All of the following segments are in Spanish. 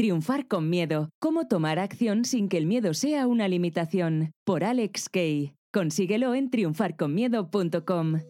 Triunfar con miedo. Cómo tomar acción sin que el miedo sea una limitación. Por Alex Kay. Consíguelo en triunfarconmiedo.com.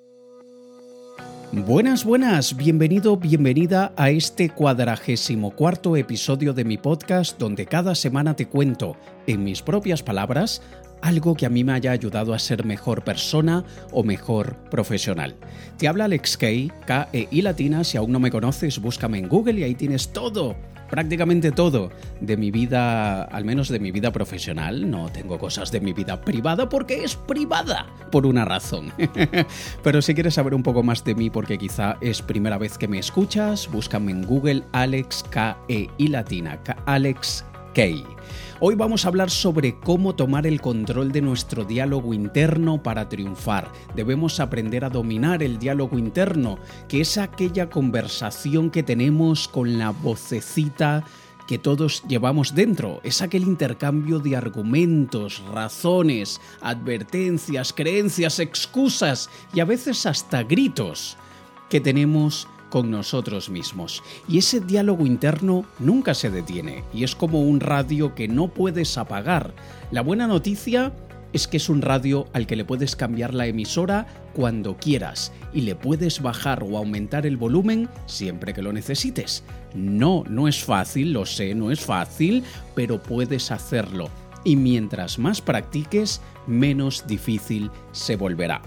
Buenas, buenas, bienvenido, bienvenida a este cuadragésimo cuarto episodio de mi podcast donde cada semana te cuento, en mis propias palabras, algo que a mí me haya ayudado a ser mejor persona o mejor profesional. Te habla Alex Kay, K-E-I latina, si aún no me conoces, búscame en Google y ahí tienes todo prácticamente todo de mi vida, al menos de mi vida profesional. No tengo cosas de mi vida privada porque es privada, por una razón. Pero si quieres saber un poco más de mí porque quizá es primera vez que me escuchas, búscame en Google Alex K E I latina, Alex K. Hoy vamos a hablar sobre cómo tomar el control de nuestro diálogo interno para triunfar. Debemos aprender a dominar el diálogo interno, que es aquella conversación que tenemos con la vocecita que todos llevamos dentro. Es aquel intercambio de argumentos, razones, advertencias, creencias, excusas y a veces hasta gritos que tenemos con nosotros mismos. Y ese diálogo interno nunca se detiene y es como un radio que no puedes apagar. La buena noticia es que es un radio al que le puedes cambiar la emisora cuando quieras y le puedes bajar o aumentar el volumen siempre que lo necesites. No, no es fácil, lo sé, no es fácil, pero puedes hacerlo. Y mientras más practiques, menos difícil se volverá.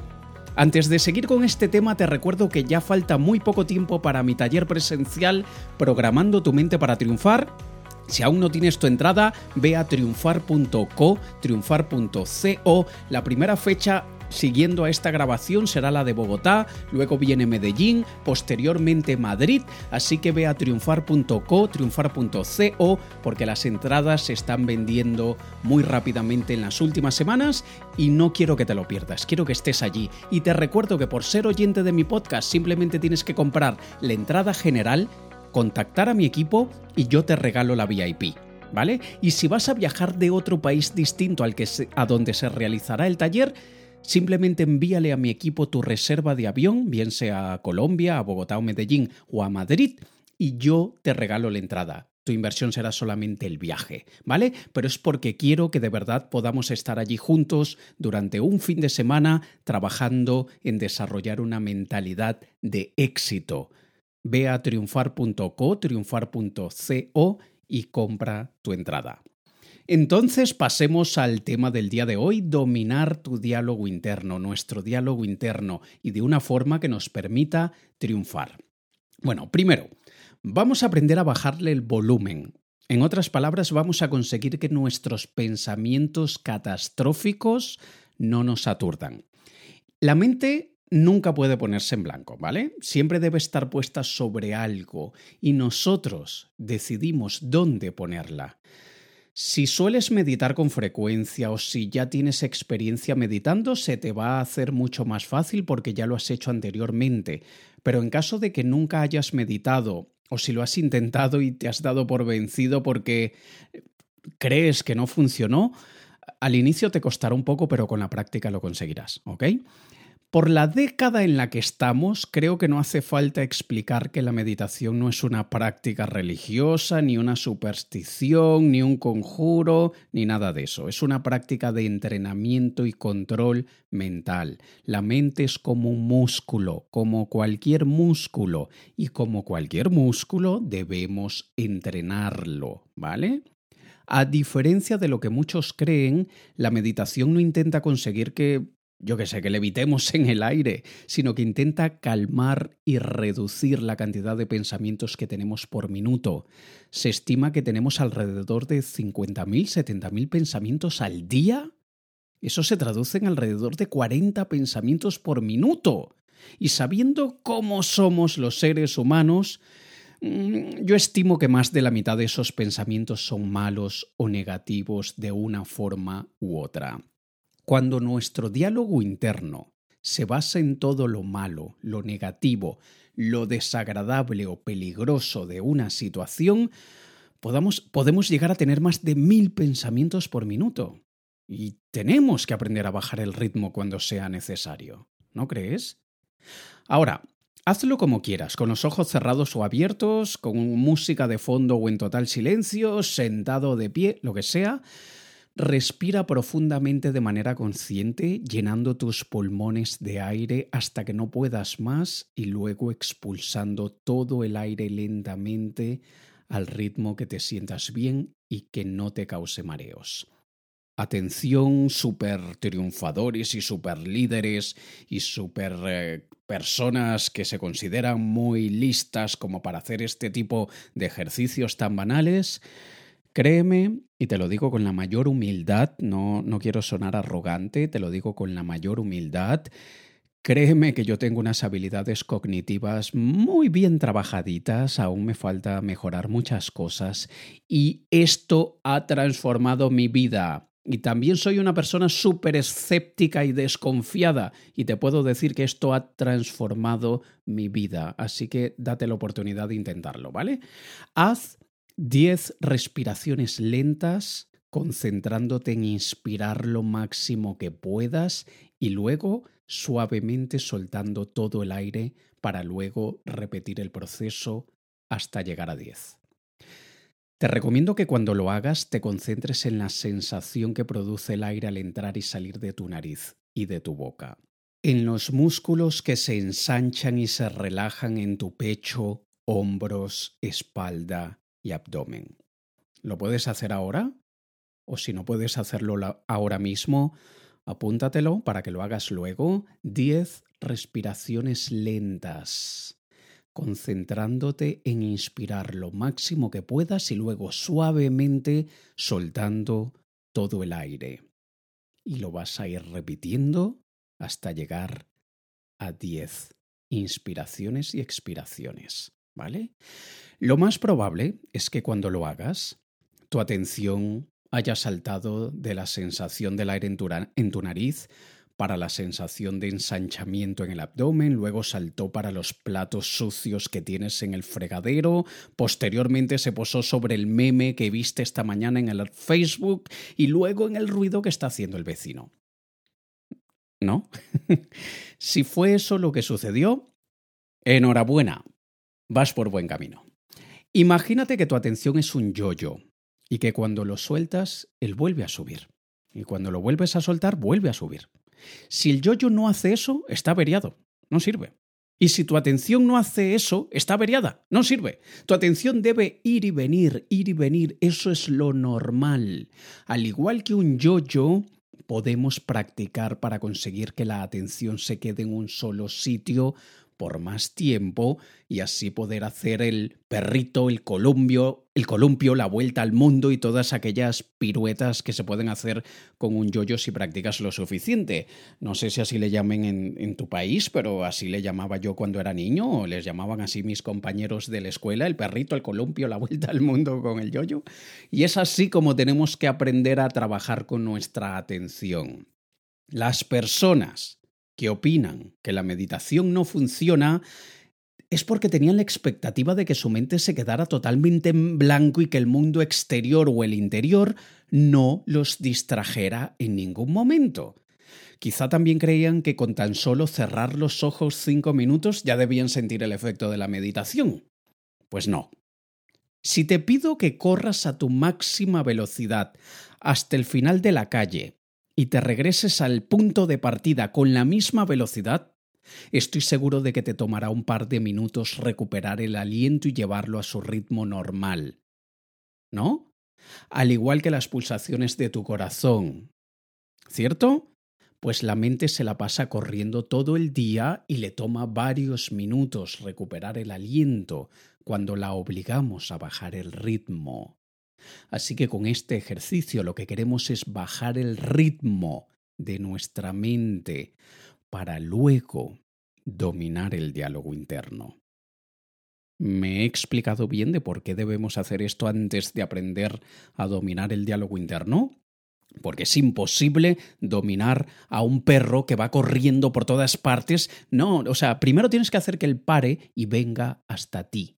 Antes de seguir con este tema, te recuerdo que ya falta muy poco tiempo para mi taller presencial Programando tu mente para triunfar. Si aún no tienes tu entrada, ve a triunfar.co, triunfar.co. La primera fecha siguiendo a esta grabación será la de Bogotá, luego viene Medellín, posteriormente Madrid, así que ve a triunfar.co, triunfar.co, porque las entradas se están vendiendo muy rápidamente en las últimas semanas y no quiero que te lo pierdas, quiero que estés allí. Y te recuerdo que por ser oyente de mi podcast simplemente tienes que comprar la entrada general, contactar a mi equipo y yo te regalo la VIP. ¿Vale? Y si vas a viajar de otro país distinto al que a donde se realizará el taller, Simplemente envíale a mi equipo tu reserva de avión, bien sea a Colombia, a Bogotá o Medellín o a Madrid, y yo te regalo la entrada. Tu inversión será solamente el viaje, ¿vale? Pero es porque quiero que de verdad podamos estar allí juntos durante un fin de semana trabajando en desarrollar una mentalidad de éxito. Ve a triunfar.co, triunfar.co y compra tu entrada. Entonces pasemos al tema del día de hoy, dominar tu diálogo interno, nuestro diálogo interno, y de una forma que nos permita triunfar. Bueno, primero, vamos a aprender a bajarle el volumen. En otras palabras, vamos a conseguir que nuestros pensamientos catastróficos no nos aturdan. La mente nunca puede ponerse en blanco, ¿vale? Siempre debe estar puesta sobre algo y nosotros decidimos dónde ponerla. Si sueles meditar con frecuencia o si ya tienes experiencia meditando, se te va a hacer mucho más fácil porque ya lo has hecho anteriormente. Pero en caso de que nunca hayas meditado o si lo has intentado y te has dado por vencido porque crees que no funcionó, al inicio te costará un poco, pero con la práctica lo conseguirás, ¿ok? Por la década en la que estamos, creo que no hace falta explicar que la meditación no es una práctica religiosa, ni una superstición, ni un conjuro, ni nada de eso. Es una práctica de entrenamiento y control mental. La mente es como un músculo, como cualquier músculo, y como cualquier músculo debemos entrenarlo, ¿vale? A diferencia de lo que muchos creen, la meditación no intenta conseguir que yo que sé, que levitemos en el aire, sino que intenta calmar y reducir la cantidad de pensamientos que tenemos por minuto. Se estima que tenemos alrededor de 50.000, 70.000 pensamientos al día. Eso se traduce en alrededor de 40 pensamientos por minuto. Y sabiendo cómo somos los seres humanos, mm, yo estimo que más de la mitad de esos pensamientos son malos o negativos de una forma u otra. Cuando nuestro diálogo interno se basa en todo lo malo, lo negativo, lo desagradable o peligroso de una situación, podemos llegar a tener más de mil pensamientos por minuto. Y tenemos que aprender a bajar el ritmo cuando sea necesario. ¿No crees? Ahora, Hazlo como quieras, con los ojos cerrados o abiertos, con música de fondo o en total silencio, sentado de pie, lo que sea. Respira profundamente de manera consciente, llenando tus pulmones de aire hasta que no puedas más y luego expulsando todo el aire lentamente al ritmo que te sientas bien y que no te cause mareos. Atención, super triunfadores y super líderes y super eh, personas que se consideran muy listas como para hacer este tipo de ejercicios tan banales. Créeme, y te lo digo con la mayor humildad, no, no quiero sonar arrogante, te lo digo con la mayor humildad. Créeme que yo tengo unas habilidades cognitivas muy bien trabajaditas, aún me falta mejorar muchas cosas y esto ha transformado mi vida. Y también soy una persona súper escéptica y desconfiada y te puedo decir que esto ha transformado mi vida. Así que date la oportunidad de intentarlo, ¿vale? Haz 10 respiraciones lentas, concentrándote en inspirar lo máximo que puedas y luego suavemente soltando todo el aire para luego repetir el proceso hasta llegar a 10. Te recomiendo que cuando lo hagas te concentres en la sensación que produce el aire al entrar y salir de tu nariz y de tu boca, en los músculos que se ensanchan y se relajan en tu pecho, hombros, espalda, y abdomen. ¿Lo puedes hacer ahora? O si no puedes hacerlo ahora mismo, apúntatelo para que lo hagas luego. Diez respiraciones lentas, concentrándote en inspirar lo máximo que puedas y luego suavemente soltando todo el aire. Y lo vas a ir repitiendo hasta llegar a diez inspiraciones y expiraciones. ¿Vale? Lo más probable es que cuando lo hagas, tu atención haya saltado de la sensación del aire en tu, nariz para la sensación de ensanchamiento en el abdomen, luego saltó para los platos sucios que tienes en el fregadero, posteriormente se posó sobre el meme que viste esta mañana en el Facebook y luego en el ruido que está haciendo el vecino. ¿No? si fue eso lo que sucedió, enhorabuena, vas por buen camino. Imagínate que tu atención es un yo-yo y que cuando lo sueltas, él vuelve a subir. Y cuando lo vuelves a soltar, vuelve a subir. Si el yo-yo no hace eso, está averiado, no sirve. Y si tu atención no hace eso, está averiada, no sirve. Tu atención debe ir y venir, ir y venir, eso es lo normal. Al igual que un yo-yo, podemos practicar para conseguir que la atención se quede en un solo sitio por más tiempo y así poder hacer el perrito, el columpio, el columpio, la vuelta al mundo y todas aquellas piruetas que se pueden hacer con un yoyo si practicas lo suficiente. No sé si así le llamen en, en tu país, pero así le llamaba yo cuando era niño, o les llamaban así mis compañeros de la escuela, el perrito, el columpio, la vuelta al mundo con el yoyo. Y es así como tenemos que aprender a trabajar con nuestra atención. Las personas que opinan que la meditación no funciona es porque tenían la expectativa de que su mente se quedara totalmente en blanco y que el mundo exterior o el interior no los distrajera en ningún momento. Quizá también creían que con tan solo cerrar los ojos cinco minutos ya debían sentir el efecto de la meditación. Pues no. Si te pido que corras a tu máxima velocidad hasta el final de la calle y te regreses al punto de partida con la misma velocidad, estoy seguro de que te tomará un par de minutos recuperar el aliento y llevarlo a su ritmo normal. ¿No? Al igual que las pulsaciones de tu corazón. ¿Cierto? Pues la mente se la pasa corriendo todo el día y le toma varios minutos recuperar el aliento cuando la obligamos a bajar el ritmo. Así que con este ejercicio lo que queremos es bajar el ritmo de nuestra mente para luego dominar el diálogo interno. ¿Me he explicado bien de por qué debemos hacer esto antes de aprender a dominar el diálogo interno? Porque es imposible dominar a un perro que va corriendo por todas partes. No, o sea, primero tienes que hacer que él pare y venga hasta ti.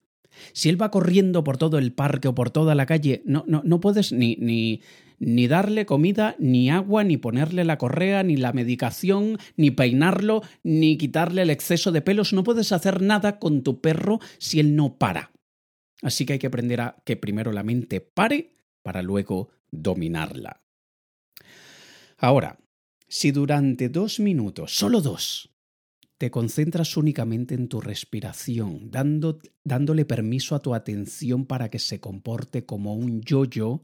Si él va corriendo por todo el parque o por toda la calle, no, no, no puedes ni, ni, ni darle comida, ni agua, ni ponerle la correa, ni la medicación, ni peinarlo, ni quitarle el exceso de pelos. No puedes hacer nada con tu perro si él no para. Así que hay que aprender a que primero la mente pare para luego dominarla. Ahora, si durante dos minutos, solo dos, te concentras únicamente en tu respiración, dándole permiso a tu atención para que se comporte como un yo-yo,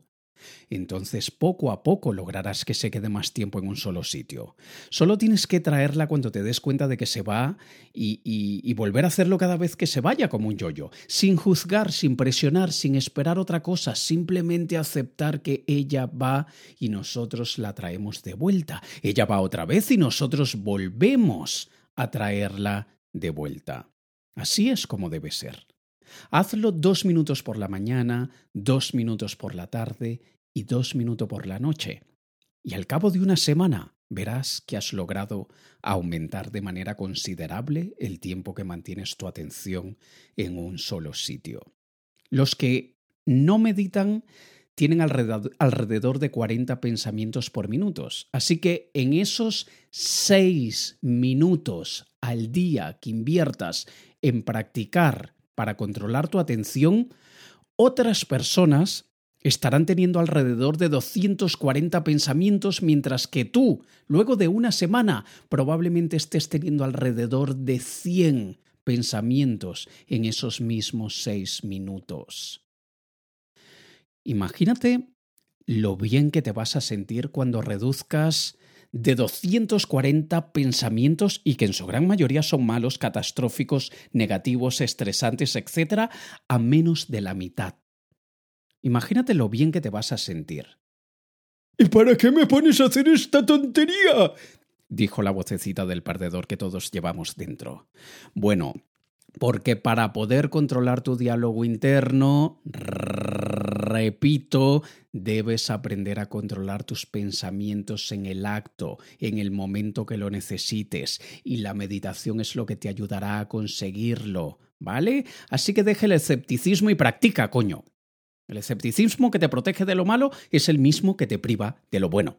entonces poco a poco lograrás que se quede más tiempo en un solo sitio. Solo tienes que traerla cuando te des cuenta de que se va y, y, volver a hacerlo cada vez que se vaya como un yoyo, sin juzgar, sin presionar, sin esperar otra cosa, simplemente aceptar que ella va y nosotros la traemos de vuelta. Ella va otra vez y nosotros volvemos a traerla de vuelta. Así es como debe ser. Hazlo dos minutos por la mañana, dos minutos por la tarde y dos minutos por la noche. Y al cabo de una semana verás que has logrado aumentar de manera considerable el tiempo que mantienes tu atención en un solo sitio. Los que no meditan tienen alrededor, de 40 pensamientos por minutos. Así que en esos seis minutos al día que inviertas en practicar para controlar tu atención, otras personas estarán teniendo alrededor de 240 pensamientos, mientras que tú, luego de una semana, probablemente estés teniendo alrededor de 100 pensamientos en esos mismos seis minutos. Imagínate lo bien que te vas a sentir cuando reduzcas de 240 pensamientos y que en su gran mayoría son malos, catastróficos, negativos, estresantes, etc., a menos de la mitad. Imagínate lo bien que te vas a sentir. ¿Y para qué me pones a hacer esta tontería? dijo la vocecita del perdedor que todos llevamos dentro. Bueno, porque para poder controlar tu diálogo interno, repito, debes aprender a controlar tus pensamientos en el acto, en el momento que lo necesites, y la meditación es lo que te ayudará a conseguirlo, ¿vale? Así que deje el escepticismo y practica, coño. El escepticismo que te protege de lo malo es el mismo que te priva de lo bueno.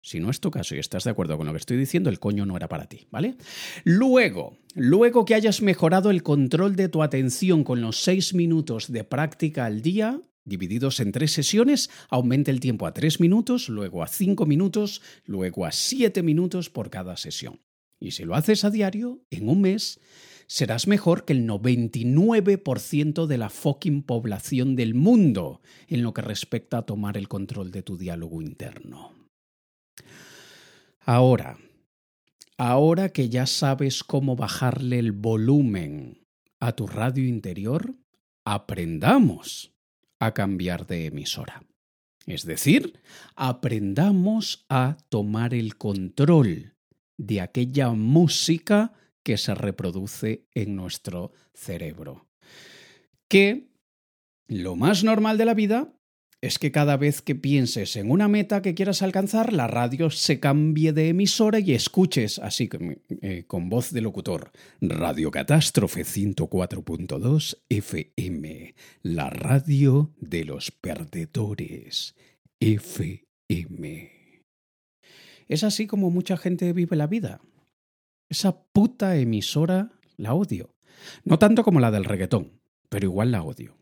Si no es tu caso y estás de acuerdo con lo que estoy diciendo, el coño no era para ti, ¿vale? Luego, luego que hayas mejorado el control de tu atención con los seis minutos de práctica al día, divididos en tres sesiones, aumenta el tiempo a tres minutos, luego a cinco minutos, luego a siete minutos por cada sesión. Y si lo haces a diario, en un mes, serás mejor que el 99% de la fucking población del mundo en lo que respecta a tomar el control de tu diálogo interno. Ahora, ahora que ya sabes cómo bajarle el volumen a tu radio interior, aprendamos a cambiar de emisora. Es decir, aprendamos a tomar el control de aquella música que se reproduce en nuestro cerebro. Que lo más normal de la vida es que cada vez que pienses en una meta que quieras alcanzar, la radio se cambie de emisora y escuches, así que eh, con voz de locutor, Radio Catástrofe 104.2 FM, la radio de los perdedores, FM. Es así como mucha gente vive la vida. Esa puta emisora la odio. No tanto como la del reggaetón, pero igual la odio.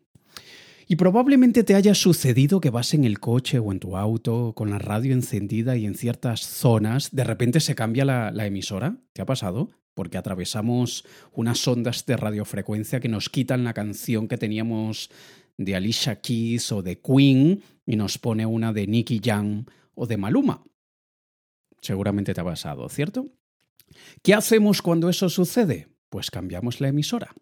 Y probablemente te haya sucedido que vas en el coche o en tu auto con la radio encendida y en ciertas zonas de repente se cambia la, emisora. ¿Te ha pasado? Porque atravesamos unas ondas de radiofrecuencia que nos quitan la canción que teníamos de Alicia Keys o de Queen y nos pone una de Nicky Jam o de Maluma. Seguramente te ha pasado, ¿cierto? ¿Qué hacemos cuando eso sucede? Pues cambiamos la emisora.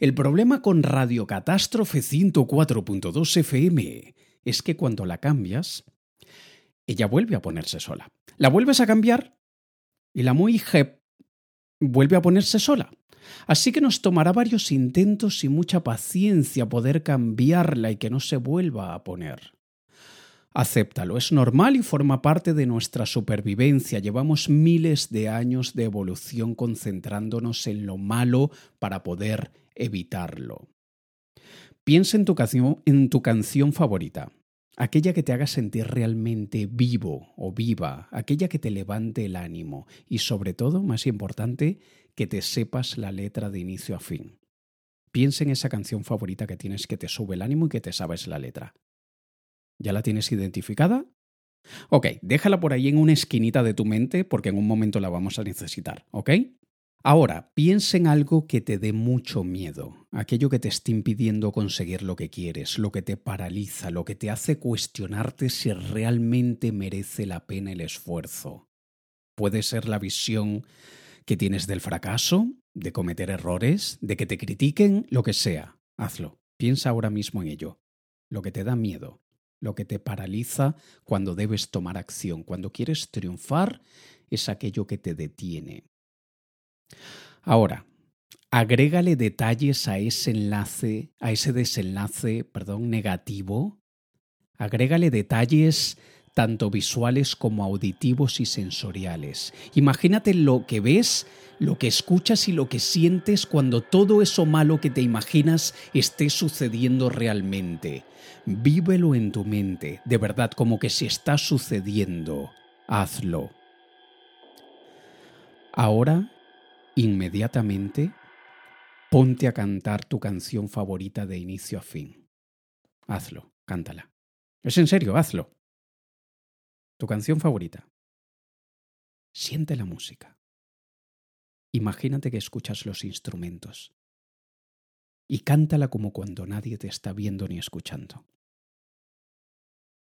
El problema con Radio Catástrofe 104.2 FM es que cuando la cambias, ella vuelve a ponerse sola. La vuelves a cambiar y la muy hep vuelve a ponerse sola. Así que nos tomará varios intentos y mucha paciencia poder cambiarla y que no se vuelva a poner. Acéptalo, es normal y forma parte de nuestra supervivencia. Llevamos miles de años de evolución concentrándonos en lo malo para poder evitarlo. Piensa en tu, canción, en tu canción favorita, aquella que te haga sentir realmente vivo o viva, aquella que te levante el ánimo y sobre todo, más importante, que te sepas la letra de inicio a fin. Piensa en esa canción favorita que tienes que te sube el ánimo y que te sabes la letra. ¿Ya la tienes identificada? Ok, déjala por ahí en una esquinita de tu mente porque en un momento la vamos a necesitar, ¿ok? Ahora, piensa en algo que te dé mucho miedo, aquello que te esté impidiendo conseguir lo que quieres, lo que te paraliza, lo que te hace cuestionarte si realmente merece la pena el esfuerzo. Puede ser la visión que tienes del fracaso, de cometer errores, de que te critiquen, lo que sea. Hazlo. Piensa ahora mismo en ello. Lo que te da miedo, lo que te paraliza cuando debes tomar acción, cuando quieres triunfar, es aquello que te detiene. Ahora, agrégale detalles a ese enlace, a ese desenlace, perdón, negativo. Agrégale detalles tanto visuales como auditivos y sensoriales. Imagínate lo que ves, lo que escuchas y lo que sientes cuando todo eso malo que te imaginas esté sucediendo realmente. Vívelo en tu mente, de verdad, como que si está sucediendo. Hazlo. Ahora inmediatamente ponte a cantar tu canción favorita de inicio a fin. Hazlo, cántala. Es en serio, hazlo. Tu canción favorita. Siente la música. Imagínate que escuchas los instrumentos. Y cántala como cuando nadie te está viendo ni escuchando.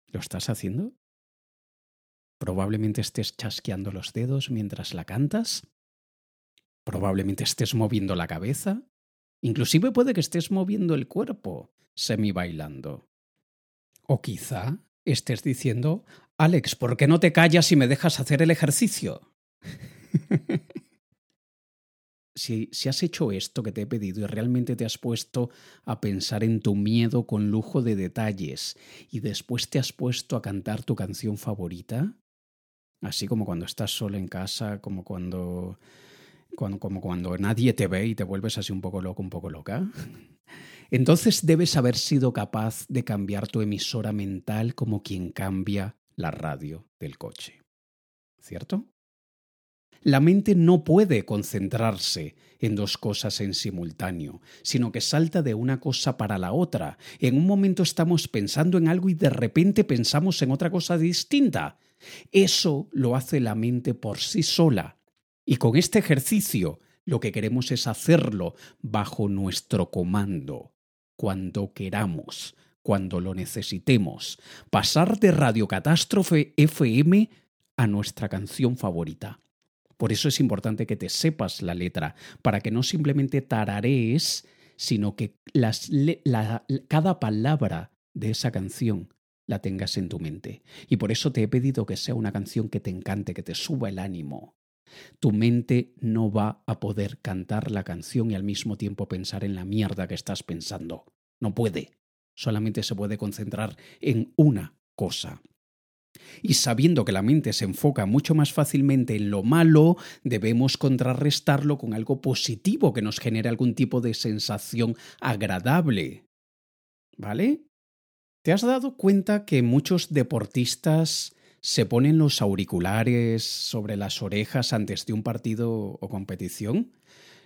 ¿Lo estás haciendo? Probablemente estés chasqueando los dedos mientras la cantas Probablemente estés moviendo la cabeza. Inclusive puede que estés moviendo el cuerpo, semi bailando. O quizá estés diciendo, Alex, ¿por qué no te callas y me dejas hacer el ejercicio? si, si, has hecho esto que te he pedido y realmente te has puesto a pensar en tu miedo con lujo de detalles y después te has puesto a cantar tu canción favorita, así como cuando estás solo en casa, como cuando como cuando nadie te ve y te vuelves así un poco loco, un poco loca. Entonces debes haber sido capaz de cambiar tu emisora mental como quien cambia la radio del coche. ¿Cierto? La mente no puede concentrarse en dos cosas en simultáneo, sino que salta de una cosa para la otra. En un momento estamos pensando en algo y de repente pensamos en otra cosa distinta. Eso lo hace la mente por sí sola y con este ejercicio lo que queremos es hacerlo bajo nuestro comando, cuando queramos, cuando lo necesitemos, pasar de Radio Catástrofe FM a nuestra canción favorita. Por eso es importante que te sepas la letra, para que no simplemente tararees, sino que cada palabra de esa canción la tengas en tu mente. Y por eso te he pedido que sea una canción que te encante, que te suba el ánimo, tu mente no va a poder cantar la canción y al mismo tiempo pensar en la mierda que estás pensando. No puede. Solamente se puede concentrar en una cosa. Y sabiendo que la mente se enfoca mucho más fácilmente en lo malo, debemos contrarrestarlo con algo positivo que nos genere algún tipo de sensación agradable. ¿Vale? ¿Te has dado cuenta que muchos deportistas se ponen los auriculares sobre las orejas antes de un partido o competición?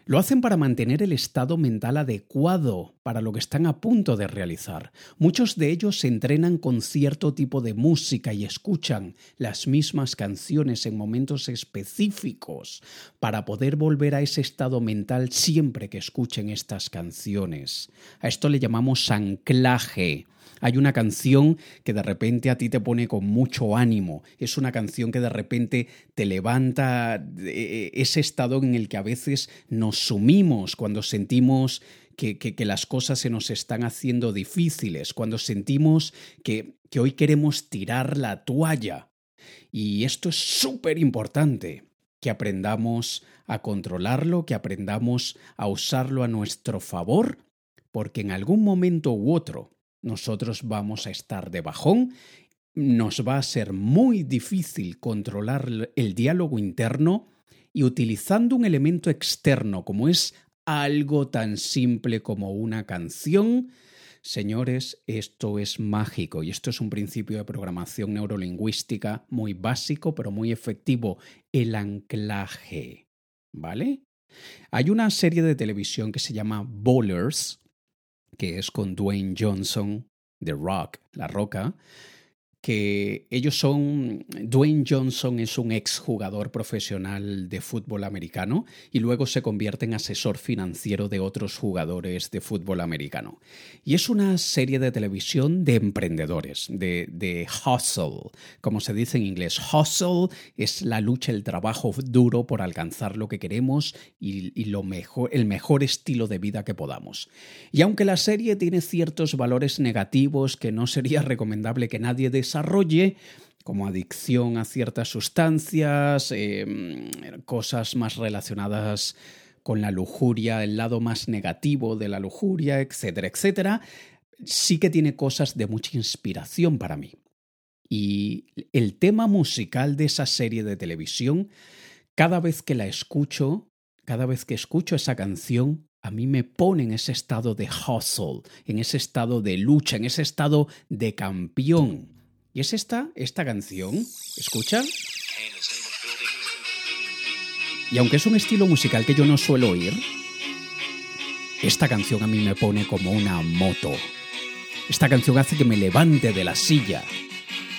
Lo hacen para mantener el estado mental adecuado para lo que están a punto de realizar. Muchos de ellos se entrenan con cierto tipo de música y escuchan las mismas canciones en momentos específicos para poder volver a ese estado mental siempre que escuchen estas canciones. A esto le llamamos anclaje. Hay una canción que de repente a ti te pone con mucho ánimo. Es una canción que de repente te levanta eh, ese estado en el que a veces nos sumimos cuando sentimos que, que, las cosas se nos están haciendo difíciles, cuando sentimos que, que hoy queremos tirar la toalla. Y esto es súper importante, que aprendamos a controlarlo, que aprendamos a usarlo a nuestro favor, porque en algún momento u otro nosotros vamos a estar de bajón, nos va a ser muy difícil controlar el diálogo interno y utilizando un elemento externo como es algo tan simple como una canción. Señores, esto es mágico y esto es un principio de programación neurolingüística muy básico, pero muy efectivo, el anclaje. ¿Vale? Hay una serie de televisión que se llama Bowlers, que es con Dwayne Johnson, The Rock, La Roca, que ellos son, Dwayne Johnson es un exjugador profesional de fútbol americano y luego se convierte en asesor financiero de otros jugadores de fútbol americano. Y es una serie de televisión de emprendedores, de, de hustle, como se dice en inglés. Hustle es la lucha, el trabajo duro por alcanzar lo que queremos y, lo mejor, el mejor estilo de vida que podamos. Y aunque la serie tiene ciertos valores negativos que no sería recomendable que nadie desarrolle como adicción a ciertas sustancias, em, cosas más relacionadas con la lujuria, el lado más negativo de la lujuria, etcétera, etcétera, sí que tiene cosas de mucha inspiración para mí. Y el tema musical de esa serie de televisión, cada vez que la escucho, cada vez que escucho esa canción, a mí me pone en ese estado de hustle, en ese estado de lucha, en ese estado de campeón. Y es esta, esta canción. ¿Escucha? Y aunque es un estilo musical que yo no suelo oír, esta canción a mí me pone como una moto. Esta canción hace que me levante de la silla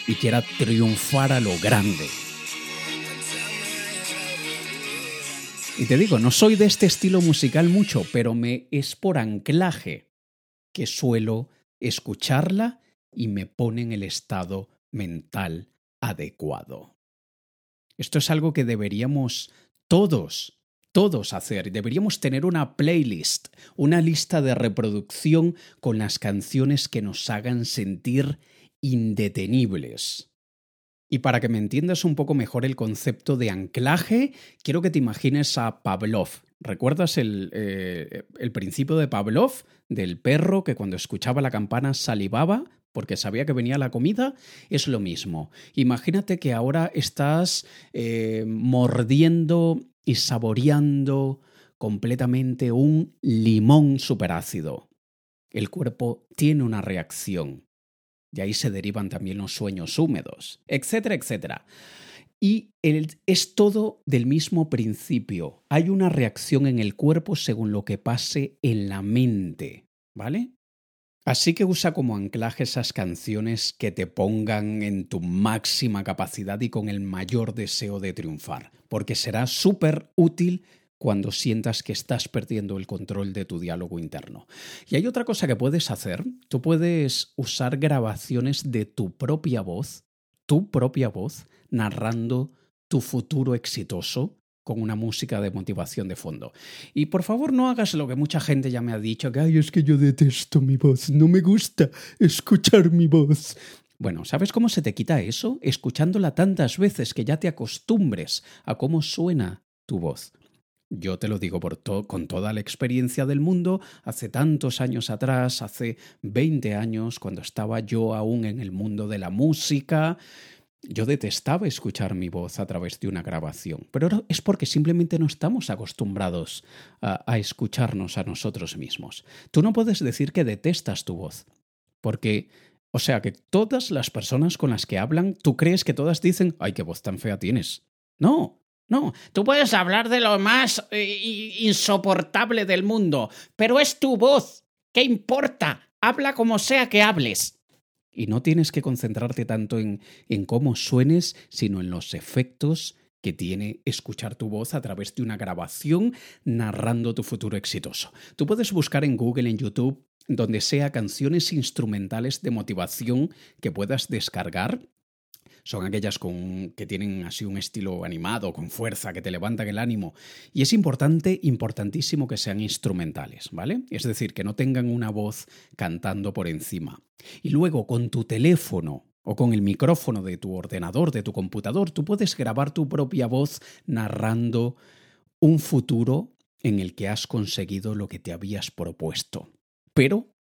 y quiera triunfar a lo grande. Y te digo, no soy de este estilo musical mucho, pero me es por anclaje que suelo escucharla y me pone en el estado mental adecuado. Esto es algo que deberíamos todos, todos hacer. Deberíamos tener una playlist, una lista de reproducción con las canciones que nos hagan sentir indetenibles. Y para que me entiendas un poco mejor el concepto de anclaje, quiero que te imagines a Pavlov. ¿Recuerdas el, eh, el principio de Pavlov, del perro que cuando escuchaba la campana salivaba? Porque sabía que venía la comida, es lo mismo. Imagínate que ahora estás eh, mordiendo y saboreando completamente un limón superácido. El cuerpo tiene una reacción. Y ahí se derivan también los sueños húmedos, etcétera, etcétera. Y es todo del mismo principio. Hay una reacción en el cuerpo según lo que pase en la mente. ¿Vale? Así que usa como anclaje esas canciones que te pongan en tu máxima capacidad y con el mayor deseo de triunfar, porque será súper útil cuando sientas que estás perdiendo el control de tu diálogo interno. Y hay otra cosa que puedes hacer, tú puedes usar grabaciones de tu propia voz, tu propia voz, narrando tu futuro exitoso con una música de motivación de fondo. Y por favor no hagas lo que mucha gente ya me ha dicho, que Ay, es que yo detesto mi voz, no me gusta escuchar mi voz. Bueno, ¿sabes cómo se te quita eso? Escuchándola tantas veces que ya te acostumbres a cómo suena tu voz. Yo te lo digo por con toda la experiencia del mundo, hace tantos años atrás, hace 20 años, cuando estaba yo aún en el mundo de la música, yo detestaba escuchar mi voz a través de una grabación, pero es porque simplemente no estamos acostumbrados a, escucharnos a nosotros mismos. Tú no puedes decir que detestas tu voz, porque, o sea, que todas las personas con las que hablan, tú crees que todas dicen, ay, qué voz tan fea tienes. No, no, tú puedes hablar de lo más eh, insoportable del mundo, pero es tu voz. ¿Qué importa? Habla como sea que hables. Y no tienes que concentrarte tanto en, en cómo suenes, sino en los efectos que tiene escuchar tu voz a través de una grabación narrando tu futuro exitoso. Tú puedes buscar en Google, en YouTube, donde sea canciones instrumentales de motivación que puedas descargar son aquellas con, que tienen así un estilo animado, con fuerza, que te levantan el ánimo. Y es importante, importantísimo que sean instrumentales, ¿vale? Es decir, que no tengan una voz cantando por encima. Y luego con tu teléfono o con el micrófono de tu ordenador, de tu computador, tú puedes grabar tu propia voz narrando un futuro en el que has conseguido lo que te habías propuesto. Pero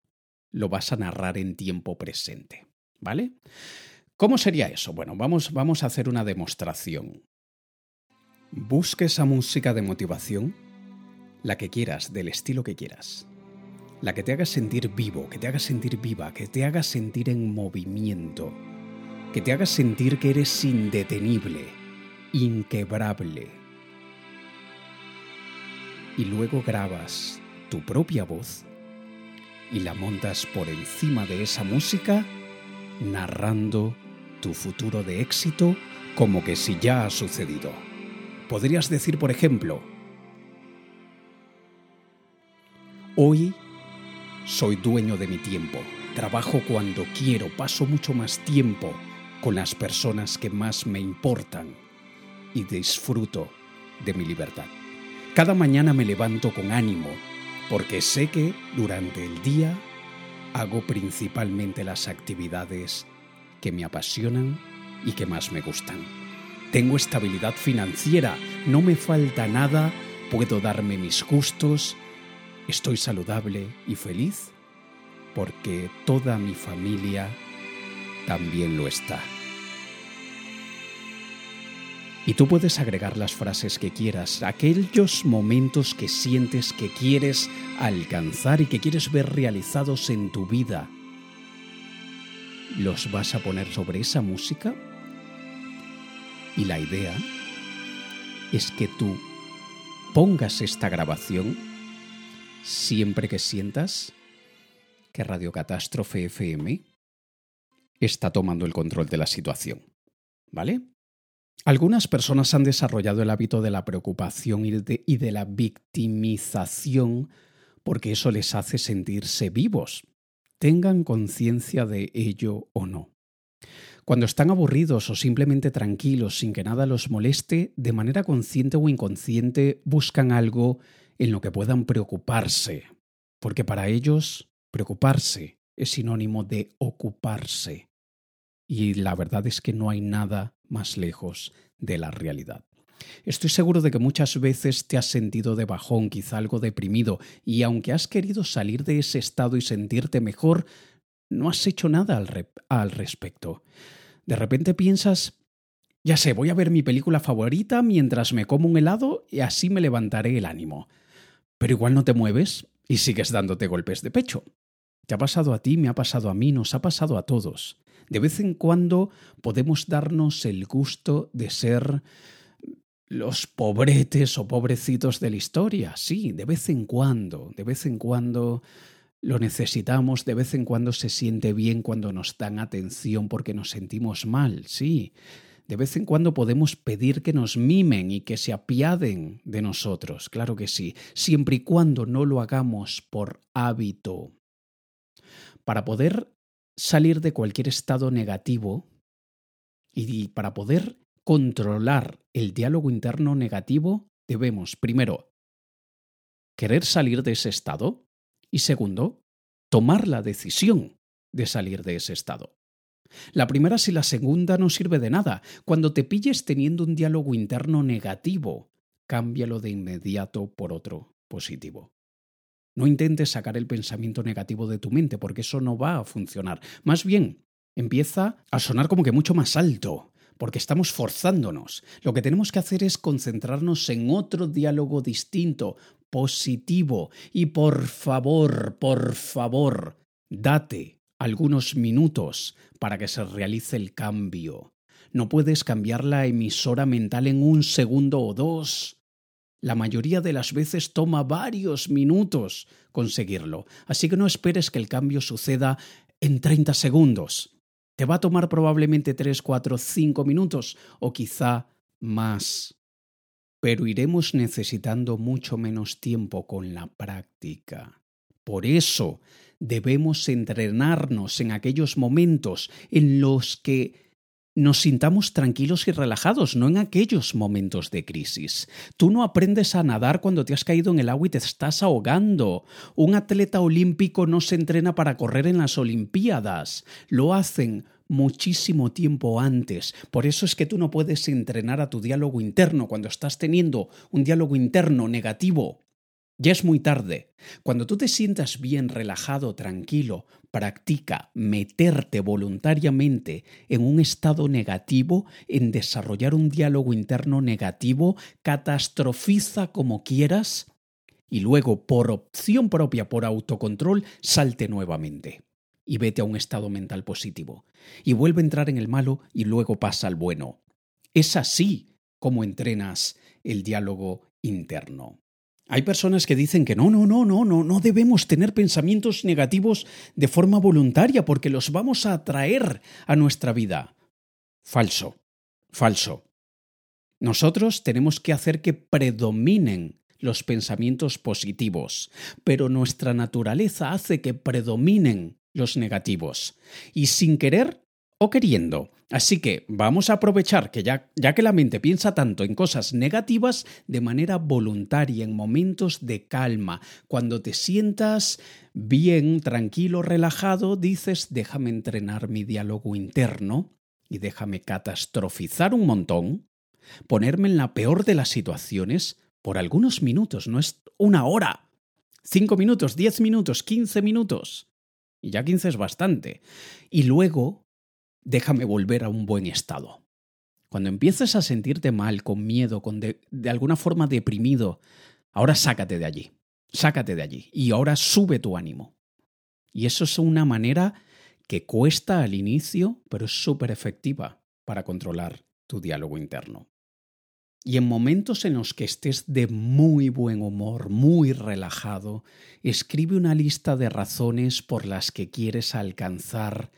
lo vas a narrar en tiempo presente, ¿vale? ¿Cómo sería eso? Bueno, vamos, vamos a hacer una demostración. Busque esa música de motivación La que quieras, del estilo que quieras. La que te haga sentir vivo, que te haga sentir viva, que te haga sentir en movimiento, que te haga sentir que eres indetenible, inquebrable. Y luego grabas tu propia voz y la montas por encima de esa música, narrando tu futuro de éxito como que si ya ha sucedido. Podrías decir, por ejemplo, hoy soy dueño de mi tiempo, trabajo cuando quiero, paso mucho más tiempo con las personas que más me importan y disfruto de mi libertad. Cada mañana me levanto con ánimo porque sé que durante el día hago principalmente las actividades que me apasionan y que más me gustan. Tengo estabilidad financiera, no me falta nada, puedo darme mis gustos, estoy saludable y feliz porque toda mi familia también lo está. Y tú puedes agregar las frases que quieras, aquellos momentos que sientes que quieres alcanzar y que quieres ver realizados en tu vida. ¿Los vas a poner sobre esa música? Y la idea es que tú pongas esta grabación siempre que sientas que Radio Catástrofe FM está tomando el control de la situación. ¿Vale? Algunas personas han desarrollado el hábito de la preocupación y de, la victimización porque eso les hace sentirse vivos, tengan conciencia de ello o no. Cuando están aburridos o simplemente tranquilos sin que nada los moleste, de manera consciente o inconsciente buscan algo en lo que puedan preocuparse, porque para ellos preocuparse es sinónimo de ocuparse. Y la verdad es que no hay nada más lejos de la realidad. Estoy seguro de que muchas veces te has sentido de bajón, quizá algo deprimido, y aunque has querido salir de ese estado y sentirte mejor, no has hecho nada al, respecto. De repente piensas, ya sé, voy a ver mi película favorita mientras me como un helado y así me levantaré el ánimo. Pero igual no te mueves y sigues dándote golpes de pecho. Te ha pasado a ti, me ha pasado a mí, nos ha pasado a todos. De vez en cuando podemos darnos el gusto de ser los pobretes o pobrecitos de la historia. Sí, de vez en cuando, de vez en cuando lo necesitamos, de vez en cuando se siente bien cuando nos dan atención porque nos sentimos mal, sí. De vez en cuando podemos pedir que nos mimen y que se apiaden de nosotros, claro que sí, siempre y cuando no lo hagamos por hábito. Para poder salir de cualquier estado negativo y para poder controlar el diálogo interno negativo, debemos, primero, querer salir de ese estado y segundo, tomar la decisión de salir de ese estado. La primera si la segunda no sirve de nada. Cuando te pilles teniendo un diálogo interno negativo, cámbialo de inmediato por otro positivo. No intentes sacar el pensamiento negativo de tu mente, porque eso no va a funcionar. Más bien, empieza a sonar como que mucho más alto, porque estamos forzándonos. Lo que tenemos que hacer es concentrarnos en otro diálogo distinto, positivo. Y por favor, por favor, date algunos minutos para que se realice el cambio. No puedes cambiar la emisora mental en un segundo o dos. La mayoría de las veces toma varios minutos conseguirlo, así que no esperes que el cambio suceda en 30 segundos. Va a tomar probablemente 3, 4, 5 minutos o quizá más. Pero iremos necesitando mucho menos tiempo con la práctica. Por eso debemos entrenarnos en aquellos momentos en los que nos sintamos tranquilos y relajados, no en aquellos momentos de crisis. Tú no aprendes a nadar cuando te has caído en el agua y te estás ahogando. Un atleta olímpico no se entrena para correr en las Olimpiadas. Lo hacen muchísimo tiempo antes. Por eso es que tú no puedes entrenar a tu diálogo interno cuando estás teniendo un diálogo interno negativo ya es muy tarde. Cuando tú te sientas bien, relajado, tranquilo, practica meterte voluntariamente en un estado negativo, en desarrollar un diálogo interno negativo, catastrofiza como quieras y luego, por opción propia, por autocontrol, salte nuevamente y vete a un estado mental positivo. Y vuelve a entrar en el malo y luego pasa al bueno. Es así como entrenas el diálogo interno. Hay personas que dicen que no, no, no, no, no, no debemos tener pensamientos negativos de forma voluntaria porque los vamos a atraer a nuestra vida. Falso, falso. Nosotros tenemos que hacer que predominen los pensamientos positivos, pero nuestra naturaleza hace que predominen los negativos. Y sin querer o queriendo. Así que vamos a aprovechar que ya, ya, que la mente piensa tanto en cosas negativas, de manera voluntaria, en momentos de calma, cuando te sientas bien, tranquilo, relajado, dices, déjame entrenar mi diálogo interno y déjame catastrofizar un montón, ponerme en la peor de las situaciones por algunos minutos, no es una hora. Cinco minutos, diez minutos, quince minutos. Y ya quince es bastante. Y luego déjame volver a un buen estado. Cuando empieces a sentirte mal, con miedo, con de, de, alguna forma deprimido, ahora sácate de allí, sácate de allí y ahora sube tu ánimo. Y eso es una manera que cuesta al inicio, pero es súper efectiva para controlar tu diálogo interno. Y en momentos en los que estés de muy buen humor, muy relajado, escribe una lista de razones por las que quieres alcanzar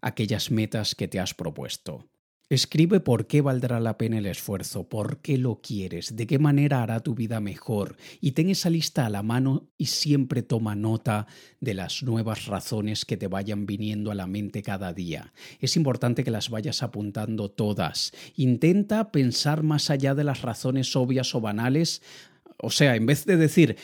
aquellas metas que te has propuesto. Escribe por qué valdrá la pena el esfuerzo, por qué lo quieres, de qué manera hará tu vida mejor y ten esa lista a la mano y siempre toma nota de las nuevas razones que te vayan viniendo a la mente cada día. Es importante que las vayas apuntando todas. Intenta pensar más allá de las razones obvias o banales. O sea, en vez de decir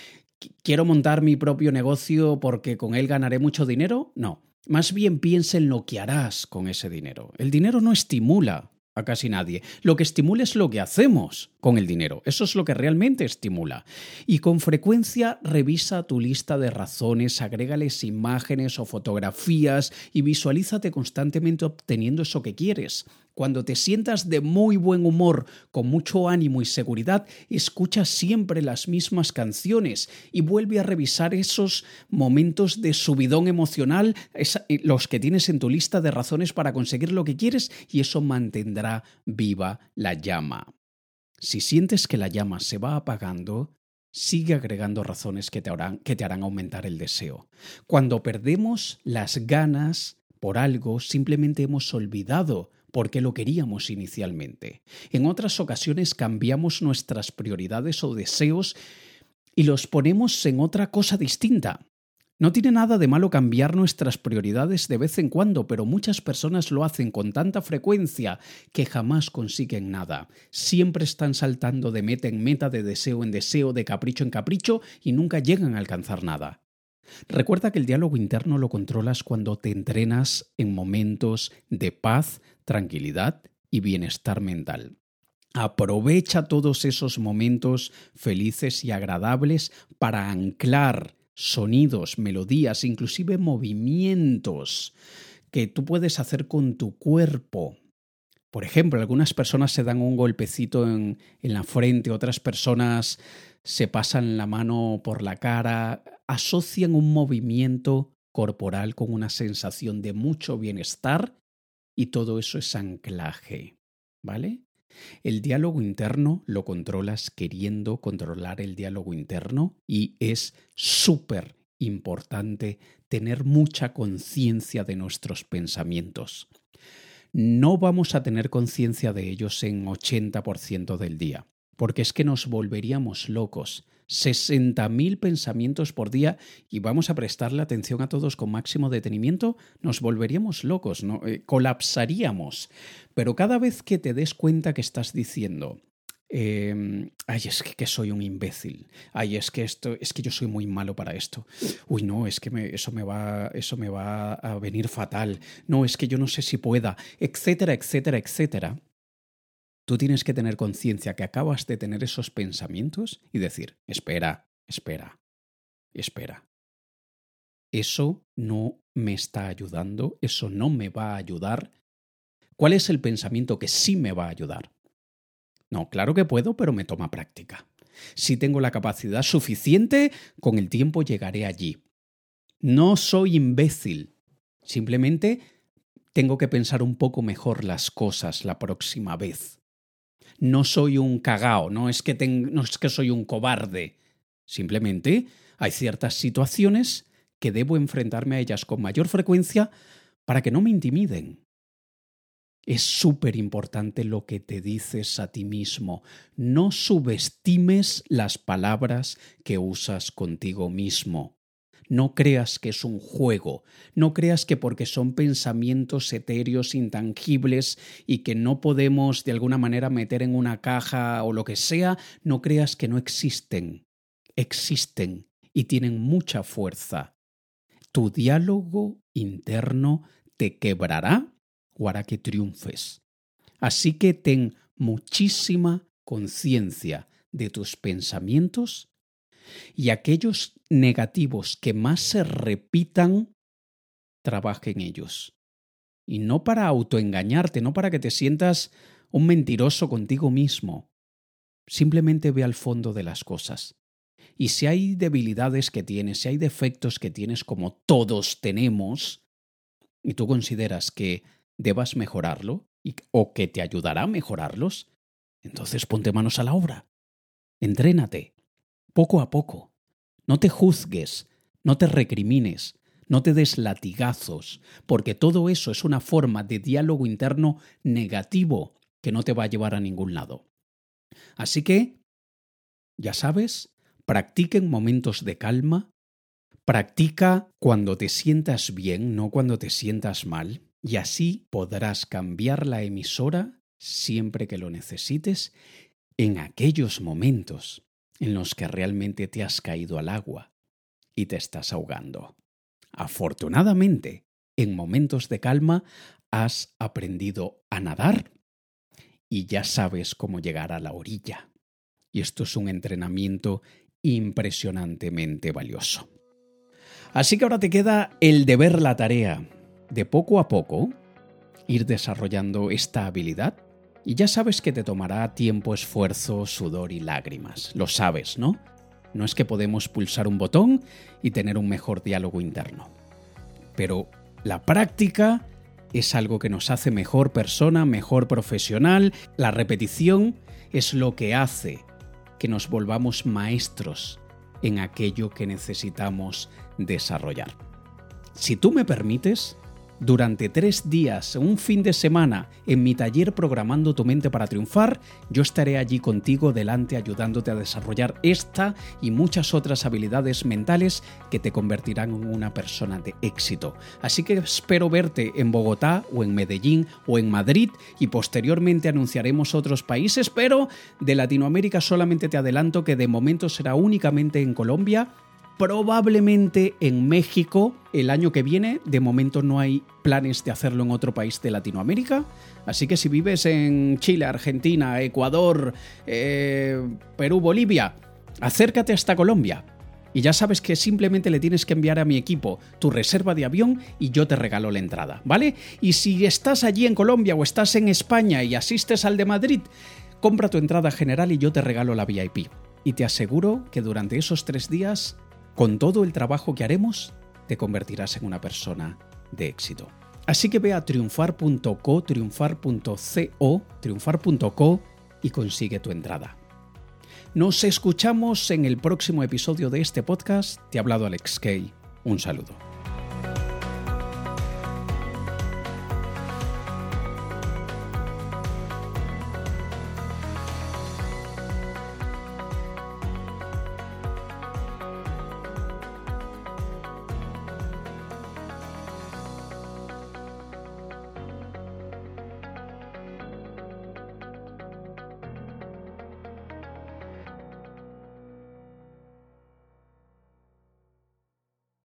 quiero montar mi propio negocio porque con él ganaré mucho dinero, no. Más bien piensa en lo que harás con ese dinero. El dinero no estimula a casi nadie. Lo que estimula es lo que hacemos con el dinero. Eso es lo que realmente estimula. Y con frecuencia revisa tu lista de razones, agrégales imágenes o fotografías y visualízate constantemente obteniendo eso que quieres. Cuando te sientas de muy buen humor, con mucho ánimo y seguridad, escucha siempre las mismas canciones y vuelve a revisar esos momentos de subidón emocional, eh, los que tienes en tu lista de razones para conseguir lo que quieres y eso mantendrá viva la llama. Si sientes que la llama se va apagando, sigue agregando razones que te, harán, que te harán aumentar el deseo. Cuando perdemos las ganas por algo, simplemente hemos olvidado porque lo queríamos inicialmente. En otras ocasiones cambiamos nuestras prioridades o deseos y los ponemos en otra cosa distinta. No tiene nada de malo cambiar nuestras prioridades de vez en cuando, pero muchas personas lo hacen con tanta frecuencia que jamás consiguen nada. Siempre están saltando de meta en meta, de deseo en deseo, de capricho en capricho y nunca llegan a alcanzar nada. Recuerda que el diálogo interno lo controlas cuando te entrenas en momentos de paz, tranquilidad y bienestar mental. Aprovecha todos esos momentos felices y agradables para anclar sonidos, melodías, inclusive movimientos que tú puedes hacer con tu cuerpo. Por ejemplo, algunas personas se dan un golpecito en, en la frente, otras personas se pasan la mano por la cara, asocian un movimiento corporal con una sensación de mucho bienestar y todo eso es anclaje, ¿vale? El diálogo interno lo controlas queriendo controlar el diálogo interno y es súper importante tener mucha conciencia de nuestros pensamientos. No vamos a tener conciencia de ellos en 80% del día porque es que nos volveríamos locos. 60.000 pensamientos por día y vamos a prestarle atención a todos con máximo detenimiento, nos volveríamos locos, ¿no? Eh, colapsaríamos. Pero cada vez que te des cuenta que estás diciendo, eh, ay, es que, que, soy un imbécil. Ay, es que esto, es que yo soy muy malo para esto. Uy, no, es que me, eso me va, eso me va a venir fatal. No, es que yo no sé si pueda, etcétera, etcétera, etcétera. Tú tienes que tener conciencia que acabas de tener esos pensamientos y decir, espera, espera, espera. Eso no me está ayudando, eso no me va a ayudar. ¿Cuál es el pensamiento que sí me va a ayudar? No, claro que puedo, pero me toma práctica. Si tengo la capacidad suficiente, con el tiempo llegaré allí. No soy imbécil. Simplemente tengo que pensar un poco mejor las cosas la próxima vez. No soy un cagao, no es que, no es que soy un cobarde. Simplemente hay ciertas situaciones que debo enfrentarme a ellas con mayor frecuencia para que no me intimiden. Es súper importante lo que te dices a ti mismo. No subestimes las palabras que usas contigo mismo. No creas que es un juego, no creas que porque son pensamientos etéreos, intangibles y que no podemos de alguna manera meter en una caja o lo que sea, no creas que no existen. Existen y tienen mucha fuerza. Tu diálogo interno te quebrará o hará que triunfes. Así que ten muchísima conciencia de tus pensamientos y aquellos negativos que más se repitan, trabaja en ellos. Y no para autoengañarte, no para que te sientas un mentiroso contigo mismo. Simplemente ve al fondo de las cosas. Y si hay debilidades que tienes, si hay defectos que tienes como todos tenemos, y tú consideras que debas mejorarlo o que te ayudará a mejorarlos, entonces ponte manos a la obra. Entrénate, poco a poco. No te juzgues, no te recrimines, no te des latigazos, porque todo eso es una forma de diálogo interno negativo que no te va a llevar a ningún lado. Así que, ya sabes, practica en momentos de calma, practica cuando te sientas bien, no cuando te sientas mal, y así podrás cambiar la emisora siempre que lo necesites en aquellos momentos en los que realmente te has caído al agua y te estás ahogando. Afortunadamente, en momentos de calma has aprendido a nadar y ya sabes cómo llegar a la orilla. Y esto es un entrenamiento impresionantemente valioso. Así que ahora te queda el deber la tarea de poco a poco ir desarrollando esta habilidad y ya sabes que te tomará tiempo, esfuerzo, sudor y lágrimas. Lo sabes, ¿no? No es que podemos pulsar un botón y tener un mejor diálogo interno. Pero la práctica es algo que nos hace mejor persona, mejor profesional. La repetición es lo que hace que nos volvamos maestros en aquello que necesitamos desarrollar. Si tú me permites, durante tres días, un fin de semana, en mi taller Programando tu mente para triunfar, yo estaré allí contigo delante ayudándote a desarrollar esta y muchas otras habilidades mentales que te convertirán en una persona de éxito. Así que espero verte en Bogotá o en Medellín o en Madrid y posteriormente anunciaremos otros países, pero de Latinoamérica solamente te adelanto que de momento será únicamente en Colombia probablemente en México el año que viene. De momento no hay planes de hacerlo en otro país de Latinoamérica. Así que si vives en Chile, Argentina, Ecuador, eh, Perú, Bolivia, acércate hasta Colombia. Y ya sabes que simplemente le tienes que enviar a mi equipo tu reserva de avión y yo te regalo la entrada, ¿vale? Y si estás allí en Colombia o estás en España y asistes al de Madrid, compra tu entrada general y yo te regalo la VIP. Y te aseguro que durante esos tres días con todo el trabajo que haremos, te convertirás en una persona de éxito. Así que ve a triunfar.co, triunfar.co, triunfar.co y consigue tu entrada. Nos escuchamos en el próximo episodio de este podcast. Te ha hablado Alex Kay. Un saludo.